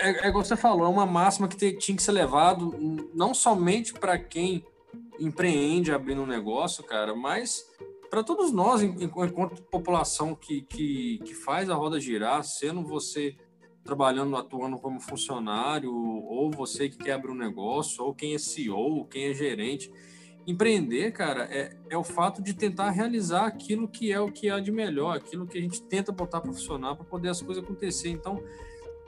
é, é igual você falou, é uma máxima que te, tinha que ser levado não somente para quem empreende abrindo um negócio, cara, mas para todos nós, enquanto população que, que, que faz a roda girar, sendo você trabalhando, atuando como funcionário, ou você que quer abrir um negócio, ou quem é CEO, quem é gerente. Empreender, cara, é, é o fato de tentar realizar aquilo que é o que há de melhor, aquilo que a gente tenta botar para funcionar para poder as coisas acontecer. Então,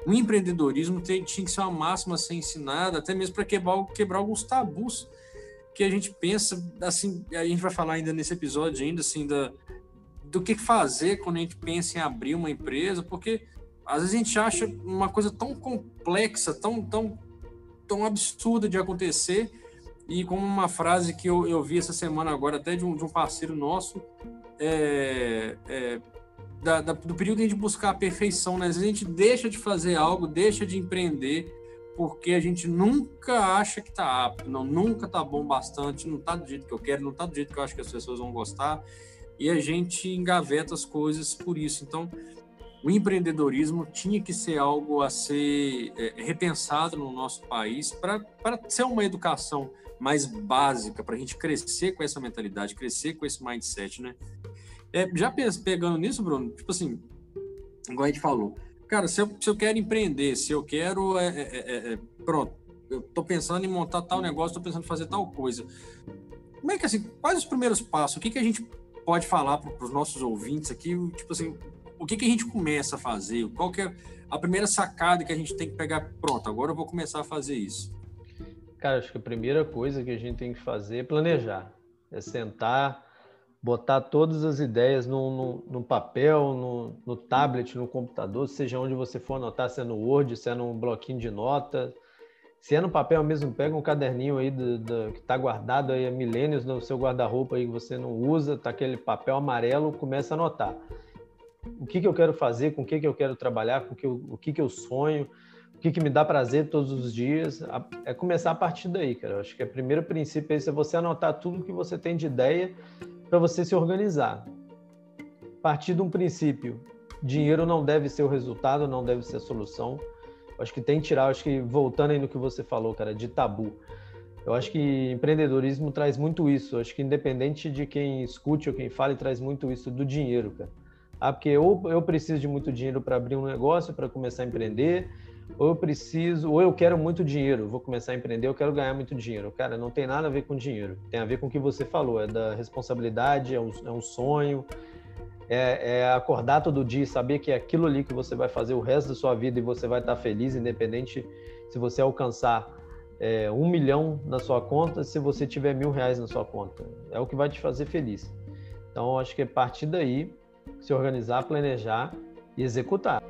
o empreendedorismo tinha que ser uma máxima a ser ensinada, até mesmo para quebrar, quebrar alguns tabus que a gente pensa, assim, a gente vai falar ainda nesse episódio ainda, assim, da, do que fazer quando a gente pensa em abrir uma empresa, porque às vezes a gente acha uma coisa tão complexa, tão, tão, tão absurda de acontecer, e como uma frase que eu, eu vi essa semana agora, até de um, de um parceiro nosso, é, é, da, da, do período de buscar a perfeição, né? Às vezes a gente deixa de fazer algo, deixa de empreender, porque a gente nunca acha que está apto, não, nunca está bom bastante, não está do jeito que eu quero, não está do jeito que eu acho que as pessoas vão gostar, e a gente engaveta as coisas por isso. Então, o empreendedorismo tinha que ser algo a ser é, repensado no nosso país para ser uma educação mais básica, para a gente crescer com essa mentalidade, crescer com esse mindset, né? É, já pegando nisso, Bruno, tipo assim, igual a gente falou, cara, se eu, se eu quero empreender, se eu quero, é, é, é, é pronto, eu tô pensando em montar tal negócio, tô pensando em fazer tal coisa. Como é que, assim, quais os primeiros passos? O que, que a gente pode falar para os nossos ouvintes aqui? Tipo assim, o que, que a gente começa a fazer? Qual que é a primeira sacada que a gente tem que pegar? Pronto, agora eu vou começar a fazer isso. Cara, acho que a primeira coisa que a gente tem que fazer é planejar. É sentar, botar todas as ideias no, no, no papel, no, no, tablet, no computador, seja onde você for anotar, se é no Word, se é no bloquinho de nota. Se é no papel mesmo, pega um caderninho aí do, do que está guardado aí há milênios no seu guarda-roupa aí que você não usa, tá aquele papel amarelo, começa a anotar. O que, que eu quero fazer, com o que, que eu quero trabalhar, com que eu, o que, que eu sonho, o que, que me dá prazer todos os dias. É começar a partir daí, cara. Eu acho que o primeiro princípio é, é você anotar tudo que você tem de ideia para você se organizar. Partir de um princípio, dinheiro não deve ser o resultado, não deve ser a solução. Acho que tem que tirar, acho que voltando aí no que você falou, cara, de tabu. Eu acho que empreendedorismo traz muito isso. Acho que independente de quem escute ou quem fale, traz muito isso do dinheiro, cara. Ah, porque ou eu preciso de muito dinheiro para abrir um negócio, para começar a empreender, ou eu preciso, ou eu quero muito dinheiro, vou começar a empreender, eu quero ganhar muito dinheiro. Cara, não tem nada a ver com dinheiro, tem a ver com o que você falou, é da responsabilidade, é um, é um sonho, é, é, acordar todo dia e saber que é aquilo ali que você vai fazer o resto da sua vida e você vai estar feliz, independente se você alcançar é, um milhão na sua conta, se você tiver mil reais na sua conta. É o que vai te fazer feliz. Então, acho que é partir daí, se organizar, planejar e executar.